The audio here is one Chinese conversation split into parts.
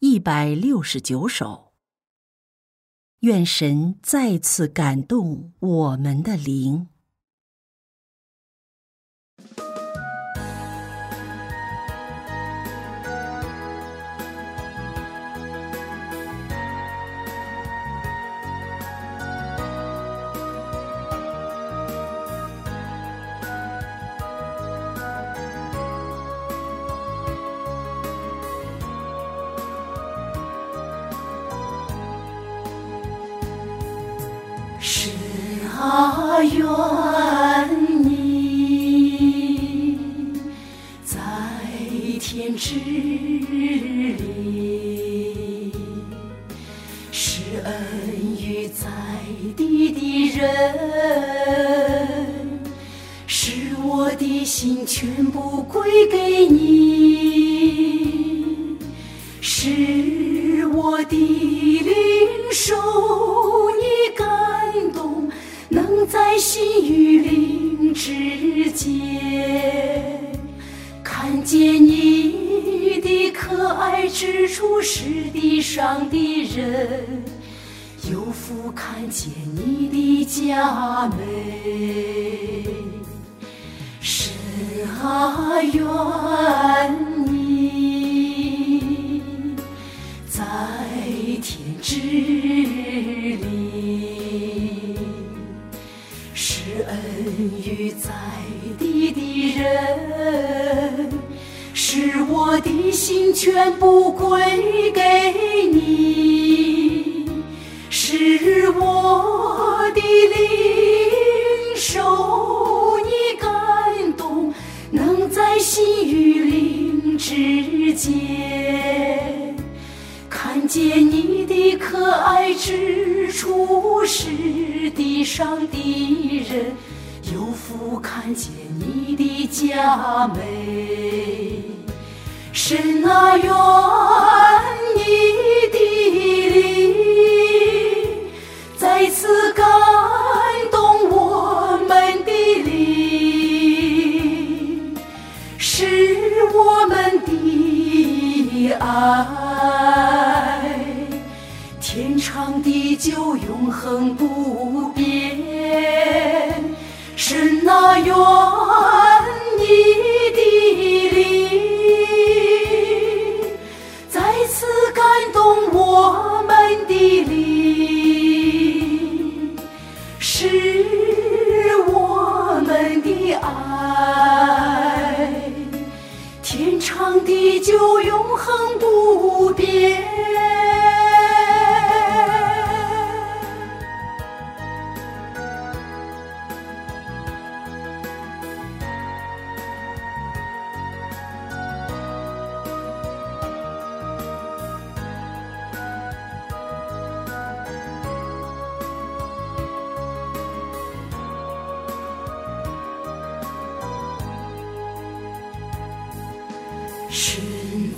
一百六十九首。愿神再次感动我们的灵。是啊，愿你在天之灵，是恩于在地的人，使我的心全部归给你，使我的灵受心与灵之间看见你的可爱之处，是地上的人有福看见你的佳美。神啊，愿人，使我的心全部归给你，使我的灵受你感动，能在心与灵之间看见你的可爱之处，是地上的人有福看见你的佳美。神啊，愿你的灵再次感动我们的灵，使我们的爱天长地久，永恒不。那，愿你的灵再次感动我们的灵，使我们的爱。天长地久，永恒不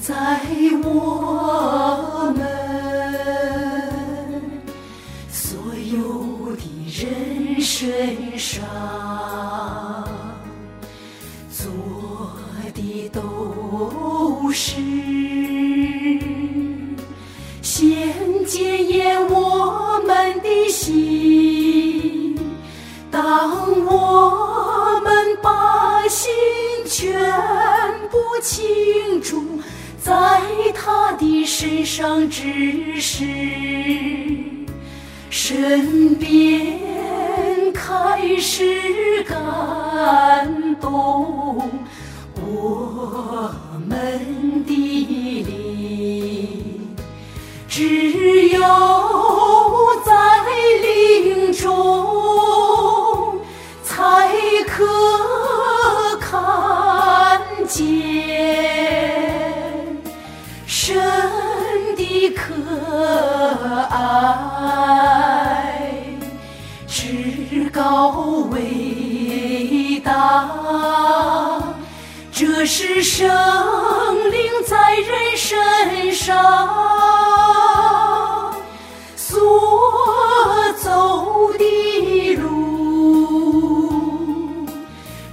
在我们所有的人身上做的都是他的身上只是，身边开始感动。神的可爱，至高伟大。这是生灵在人身上所走的路，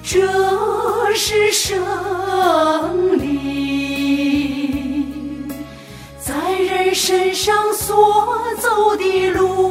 这是生身上所走的路。